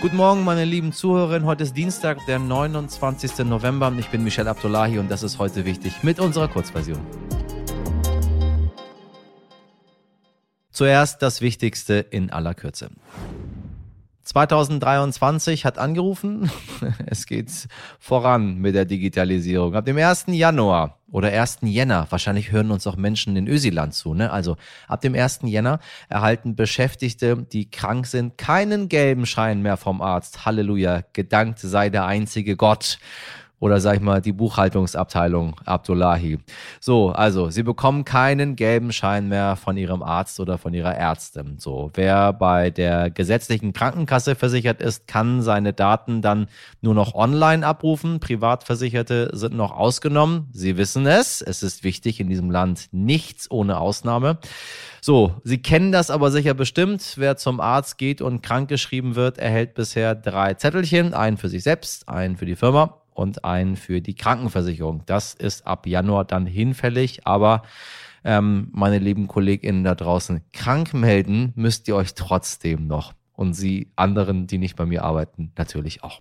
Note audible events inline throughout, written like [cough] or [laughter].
Guten Morgen, meine lieben Zuhörerinnen. Heute ist Dienstag, der 29. November. Ich bin Michel Abdullahi und das ist heute wichtig mit unserer Kurzversion. Zuerst das Wichtigste in aller Kürze. 2023 hat angerufen. [laughs] Es geht voran mit der Digitalisierung. Ab dem 1. Januar oder 1. Jänner, wahrscheinlich hören uns auch Menschen in Ösiland zu, ne? Also ab dem 1. Jänner erhalten Beschäftigte, die krank sind, keinen gelben Schein mehr vom Arzt. Halleluja, gedankt sei der einzige Gott oder sag ich mal die Buchhaltungsabteilung Abdullahi. So, also sie bekommen keinen gelben Schein mehr von ihrem Arzt oder von ihrer Ärztin. So, wer bei der gesetzlichen Krankenkasse versichert ist, kann seine Daten dann nur noch online abrufen. Privatversicherte sind noch ausgenommen. Sie wissen es. Es ist wichtig in diesem Land nichts ohne Ausnahme. So, Sie kennen das aber sicher bestimmt. Wer zum Arzt geht und krankgeschrieben wird, erhält bisher drei Zettelchen. Einen für sich selbst, einen für die Firma und einen für die Krankenversicherung. Das ist ab Januar dann hinfällig, aber ähm, meine lieben KollegInnen da draußen, krank melden müsst ihr euch trotzdem noch. Und Sie anderen, die nicht bei mir arbeiten, natürlich auch.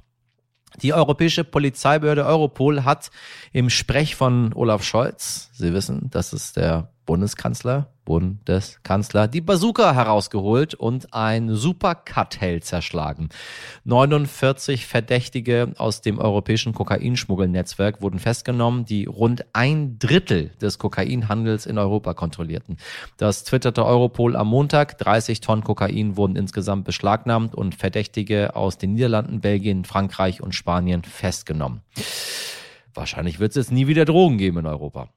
Die Europäische Polizeibehörde Europol hat im Sprech von Olaf Scholz, Sie wissen, das ist der Bundeskanzler, Bundeskanzler, die Bazooka herausgeholt und ein Superkartell zerschlagen. 49 Verdächtige aus dem europäischen Kokainschmuggelnetzwerk wurden festgenommen, die rund ein Drittel des Kokainhandels in Europa kontrollierten. Das twitterte Europol am Montag. 30 Tonnen Kokain wurden insgesamt beschlagnahmt und Verdächtige aus den Niederlanden, Belgien, Frankreich und Spanien festgenommen. Wahrscheinlich wird es jetzt nie wieder Drogen geben in Europa.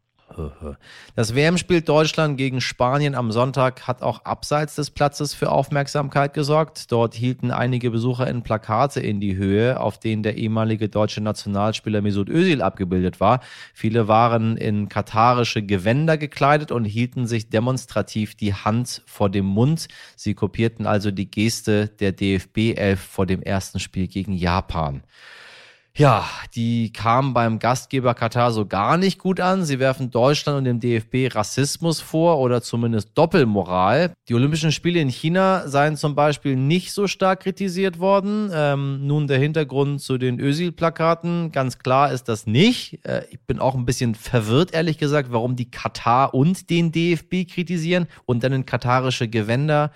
Das WM-Spiel Deutschland gegen Spanien am Sonntag hat auch abseits des Platzes für Aufmerksamkeit gesorgt. Dort hielten einige Besucher in Plakate in die Höhe, auf denen der ehemalige deutsche Nationalspieler Mesut Özil abgebildet war. Viele waren in katarische Gewänder gekleidet und hielten sich demonstrativ die Hand vor dem Mund. Sie kopierten also die Geste der DFB-Elf vor dem ersten Spiel gegen Japan. Ja, die kamen beim Gastgeber Katar so gar nicht gut an. Sie werfen Deutschland und dem DFB Rassismus vor oder zumindest Doppelmoral. Die Olympischen Spiele in China seien zum Beispiel nicht so stark kritisiert worden. Ähm, nun der Hintergrund zu den Özil-Plakaten. Ganz klar ist das nicht. Äh, ich bin auch ein bisschen verwirrt, ehrlich gesagt, warum die Katar und den DFB kritisieren und dann in katarische Gewänder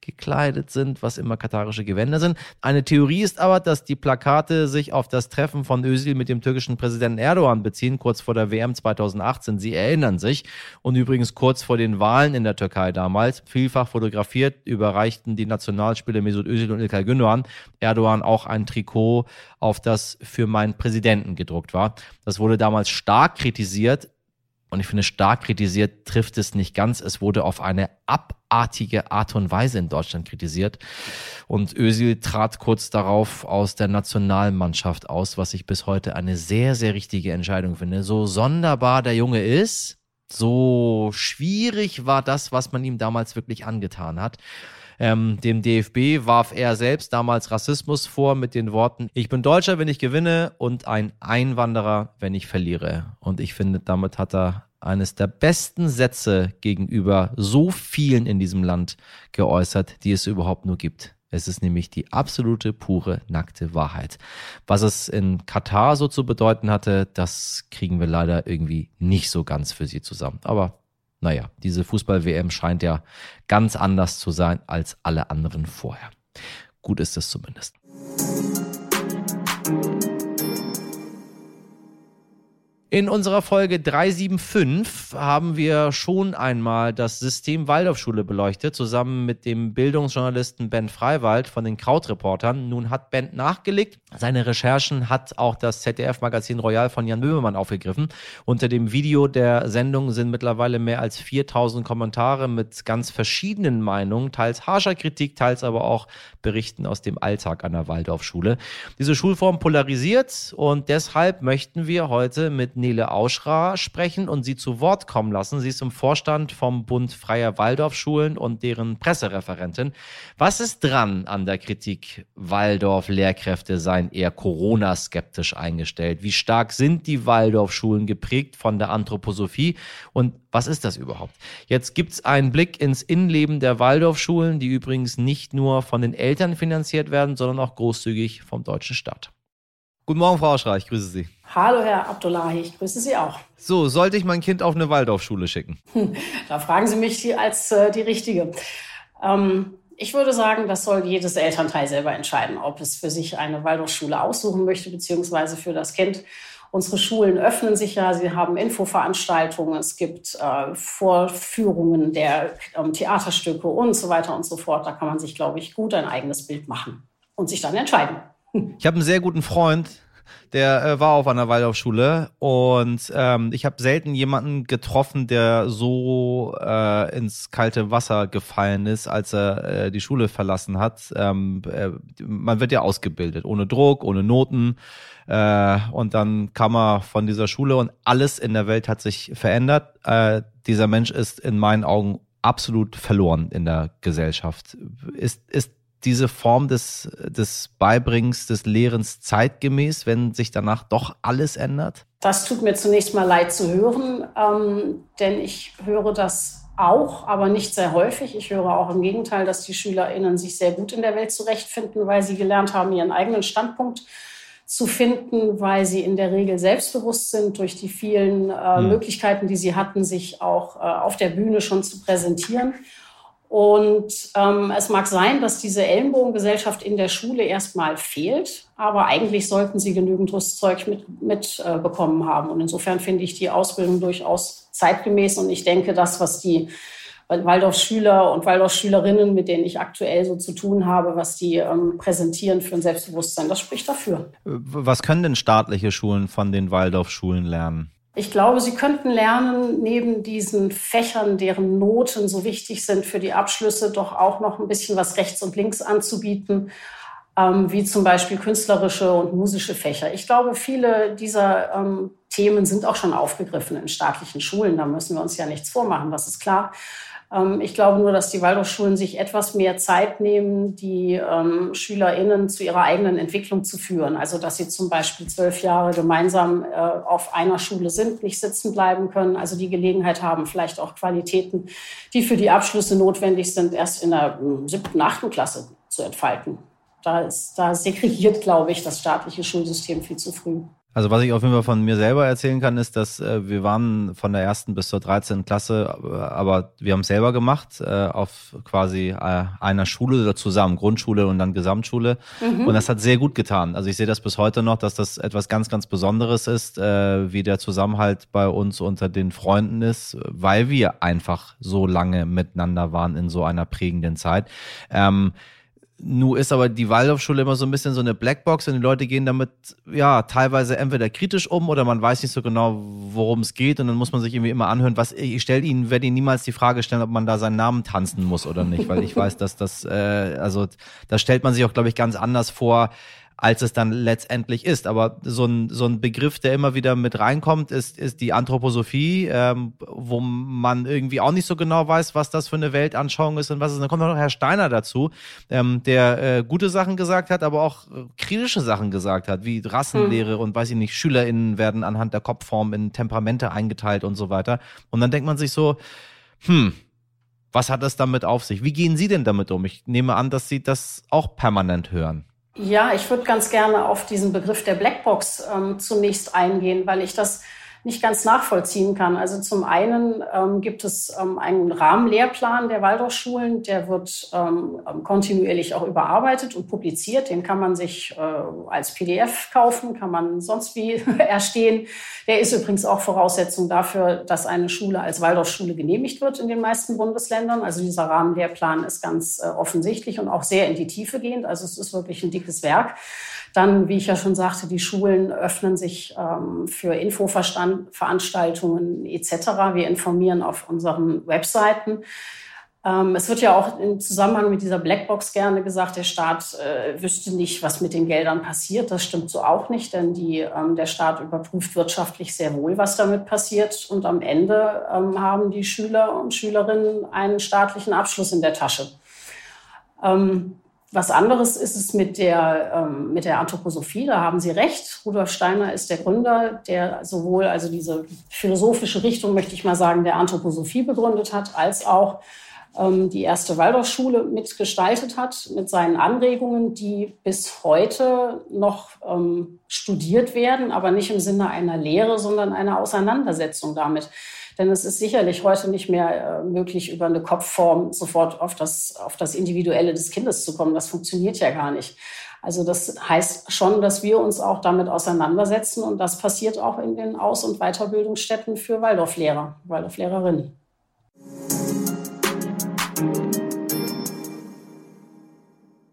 gekleidet sind, was immer katarische Gewänder sind. Eine Theorie ist aber, dass die Plakate sich auf das Treffen von Özil mit dem türkischen Präsidenten Erdogan beziehen, kurz vor der WM 2018. Sie erinnern sich. Und übrigens kurz vor den Wahlen in der Türkei damals, vielfach fotografiert, überreichten die Nationalspieler Mesut Özil und Ilkay Gündoğan Erdogan auch ein Trikot, auf das für meinen Präsidenten gedruckt war. Das wurde damals stark kritisiert und ich finde, stark kritisiert trifft es nicht ganz. Es wurde auf eine abartige Art und Weise in Deutschland kritisiert. Und Özil trat kurz darauf aus der Nationalmannschaft aus, was ich bis heute eine sehr, sehr richtige Entscheidung finde. So sonderbar der Junge ist, so schwierig war das, was man ihm damals wirklich angetan hat. Ähm, dem DFB warf er selbst damals Rassismus vor mit den Worten, ich bin Deutscher, wenn ich gewinne und ein Einwanderer, wenn ich verliere. Und ich finde, damit hat er eines der besten Sätze gegenüber so vielen in diesem Land geäußert, die es überhaupt nur gibt. Es ist nämlich die absolute, pure, nackte Wahrheit. Was es in Katar so zu bedeuten hatte, das kriegen wir leider irgendwie nicht so ganz für sie zusammen. Aber naja, diese Fußball-WM scheint ja ganz anders zu sein als alle anderen vorher. Gut ist es zumindest. In unserer Folge 375 haben wir schon einmal das System Waldorfschule beleuchtet, zusammen mit dem Bildungsjournalisten Ben Freiwald von den Krautreportern. Nun hat Ben nachgelegt. Seine Recherchen hat auch das ZDF-Magazin Royal von Jan Böhmermann aufgegriffen. Unter dem Video der Sendung sind mittlerweile mehr als 4000 Kommentare mit ganz verschiedenen Meinungen, teils harscher Kritik, teils aber auch Berichten aus dem Alltag an der Waldorfschule. Diese Schulform polarisiert und deshalb möchten wir heute mit Nele Auschra sprechen und sie zu Wort kommen lassen. Sie ist im Vorstand vom Bund Freier Waldorfschulen und deren Pressereferentin. Was ist dran an der Kritik, Waldorf-Lehrkräfte seien eher Corona-skeptisch eingestellt? Wie stark sind die Waldorfschulen geprägt von der Anthroposophie? Und was ist das überhaupt? Jetzt gibt's einen Blick ins Innenleben der Waldorfschulen, die übrigens nicht nur von den Eltern finanziert werden, sondern auch großzügig vom deutschen Staat. Guten Morgen, Frau Auschra, ich grüße Sie. Hallo, Herr Abdullahi, ich grüße Sie auch. So, sollte ich mein Kind auf eine Waldorfschule schicken? Da fragen Sie mich als äh, die Richtige. Ähm, ich würde sagen, das soll jedes Elternteil selber entscheiden, ob es für sich eine Waldorfschule aussuchen möchte, beziehungsweise für das Kind. Unsere Schulen öffnen sich ja, sie haben Infoveranstaltungen, es gibt äh, Vorführungen der ähm, Theaterstücke und so weiter und so fort. Da kann man sich, glaube ich, gut ein eigenes Bild machen und sich dann entscheiden. Ich habe einen sehr guten Freund, der äh, war auf einer Waldorfschule und ähm, ich habe selten jemanden getroffen, der so äh, ins kalte Wasser gefallen ist, als er äh, die Schule verlassen hat. Ähm, äh, man wird ja ausgebildet, ohne Druck, ohne Noten. Äh, und dann kam er von dieser Schule und alles in der Welt hat sich verändert. Äh, dieser Mensch ist in meinen Augen absolut verloren in der Gesellschaft. Ist, ist diese Form des, des Beibringens, des Lehrens zeitgemäß, wenn sich danach doch alles ändert? Das tut mir zunächst mal leid zu hören, ähm, denn ich höre das auch, aber nicht sehr häufig. Ich höre auch im Gegenteil, dass die SchülerInnen sich sehr gut in der Welt zurechtfinden, weil sie gelernt haben, ihren eigenen Standpunkt zu finden, weil sie in der Regel selbstbewusst sind durch die vielen äh, mhm. Möglichkeiten, die sie hatten, sich auch äh, auf der Bühne schon zu präsentieren. Und ähm, es mag sein, dass diese Ellenbogengesellschaft in der Schule erstmal fehlt, aber eigentlich sollten sie genügend Rüstzeug mitbekommen mit, äh, bekommen haben. Und insofern finde ich die Ausbildung durchaus zeitgemäß. Und ich denke, das, was die Waldorf-Schüler und Waldorf-Schülerinnen, mit denen ich aktuell so zu tun habe, was die ähm, präsentieren für ein Selbstbewusstsein, das spricht dafür. Was können denn staatliche Schulen von den Waldorf-Schulen lernen? Ich glaube, Sie könnten lernen, neben diesen Fächern, deren Noten so wichtig sind für die Abschlüsse, doch auch noch ein bisschen was rechts und links anzubieten, ähm, wie zum Beispiel künstlerische und musische Fächer. Ich glaube, viele dieser ähm, Themen sind auch schon aufgegriffen in staatlichen Schulen. Da müssen wir uns ja nichts vormachen, das ist klar. Ähm, ich glaube nur, dass die Waldorfschulen sich etwas mehr Zeit nehmen, die ähm, SchülerInnen zu ihrer eigenen Entwicklung zu führen. Also, dass sie zum Beispiel zwölf Jahre gemeinsam äh, auf einer Schule sind, nicht sitzen bleiben können, also die Gelegenheit haben, vielleicht auch Qualitäten, die für die Abschlüsse notwendig sind, erst in der äh, siebten, achten Klasse zu entfalten. Da, ist, da segregiert, glaube ich, das staatliche Schulsystem viel zu früh. Also was ich auf jeden Fall von mir selber erzählen kann, ist, dass äh, wir waren von der ersten bis zur 13. Klasse, äh, aber wir haben es selber gemacht, äh, auf quasi äh, einer Schule oder zusammen, Grundschule und dann Gesamtschule. Mhm. Und das hat sehr gut getan. Also ich sehe das bis heute noch, dass das etwas ganz, ganz Besonderes ist, äh, wie der Zusammenhalt bei uns unter den Freunden ist, weil wir einfach so lange miteinander waren in so einer prägenden Zeit. Ähm, Nu ist aber die Waldorfschule immer so ein bisschen so eine Blackbox und die Leute gehen damit ja teilweise entweder kritisch um oder man weiß nicht so genau, worum es geht und dann muss man sich irgendwie immer anhören, was ich stelle Ihnen, werde Ihnen niemals die Frage stellen, ob man da seinen Namen tanzen muss oder nicht, weil ich weiß, dass das äh, also da stellt man sich auch glaube ich ganz anders vor, als es dann letztendlich ist. Aber so ein, so ein Begriff, der immer wieder mit reinkommt, ist, ist die Anthroposophie, ähm, wo man irgendwie auch nicht so genau weiß, was das für eine Weltanschauung ist und was ist. Dann kommt noch Herr Steiner dazu, ähm, der äh, gute Sachen gesagt hat, aber auch äh, kritische Sachen gesagt hat, wie Rassenlehre hm. und weiß ich nicht, SchülerInnen werden anhand der Kopfform in Temperamente eingeteilt und so weiter. Und dann denkt man sich so, hm, was hat das damit auf sich? Wie gehen Sie denn damit um? Ich nehme an, dass Sie das auch permanent hören. Ja, ich würde ganz gerne auf diesen Begriff der Blackbox ähm, zunächst eingehen, weil ich das nicht ganz nachvollziehen kann. Also zum einen ähm, gibt es ähm, einen Rahmenlehrplan der Waldorfschulen, der wird ähm, kontinuierlich auch überarbeitet und publiziert. Den kann man sich äh, als PDF kaufen, kann man sonst wie [laughs] erstehen. Der ist übrigens auch Voraussetzung dafür, dass eine Schule als Waldorfschule genehmigt wird in den meisten Bundesländern. Also dieser Rahmenlehrplan ist ganz äh, offensichtlich und auch sehr in die Tiefe gehend. Also es ist wirklich ein dickes Werk. Dann, wie ich ja schon sagte, die Schulen öffnen sich ähm, für Infoveranstaltungen etc. Wir informieren auf unseren Webseiten. Ähm, es wird ja auch im Zusammenhang mit dieser Blackbox gerne gesagt, der Staat äh, wüsste nicht, was mit den Geldern passiert. Das stimmt so auch nicht, denn die, ähm, der Staat überprüft wirtschaftlich sehr wohl, was damit passiert. Und am Ende ähm, haben die Schüler und Schülerinnen einen staatlichen Abschluss in der Tasche. Was anderes ist es mit der, ähm, mit der Anthroposophie. Da haben Sie recht. Rudolf Steiner ist der Gründer, der sowohl also diese philosophische Richtung, möchte ich mal sagen, der Anthroposophie begründet hat, als auch ähm, die erste Waldorfschule mitgestaltet hat mit seinen Anregungen, die bis heute noch ähm, studiert werden, aber nicht im Sinne einer Lehre, sondern einer Auseinandersetzung damit. Denn es ist sicherlich heute nicht mehr äh, möglich, über eine Kopfform sofort auf das, auf das Individuelle des Kindes zu kommen. Das funktioniert ja gar nicht. Also das heißt schon, dass wir uns auch damit auseinandersetzen und das passiert auch in den Aus- und Weiterbildungsstätten für Waldorflehrer, Waldorflehrerinnen.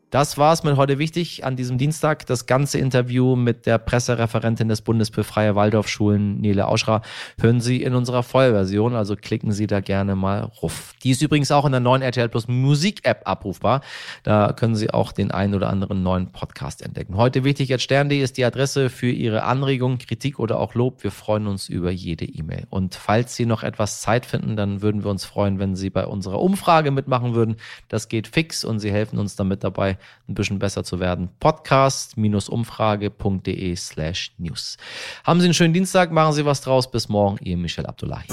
Das war es mit heute wichtig an diesem Dienstag. Das ganze Interview mit der Pressereferentin des Bundes für freie Waldorfschulen, Nele Auschra, hören Sie in unserer Vollversion. Also klicken Sie da gerne mal ruf. Die ist übrigens auch in der neuen RTL Plus Musik App abrufbar. Da können Sie auch den einen oder anderen neuen Podcast entdecken. Heute wichtig at stern.de ist die Adresse für Ihre Anregung, Kritik oder auch Lob. Wir freuen uns über jede E-Mail. Und falls Sie noch etwas Zeit finden, dann würden wir uns freuen, wenn Sie bei unserer Umfrage mitmachen würden. Das geht fix und Sie helfen uns damit ein bisschen besser zu werden. Podcast-umfrage.de slash news. Haben Sie einen schönen Dienstag, machen Sie was draus. Bis morgen, Ihr Michel Abdullahi.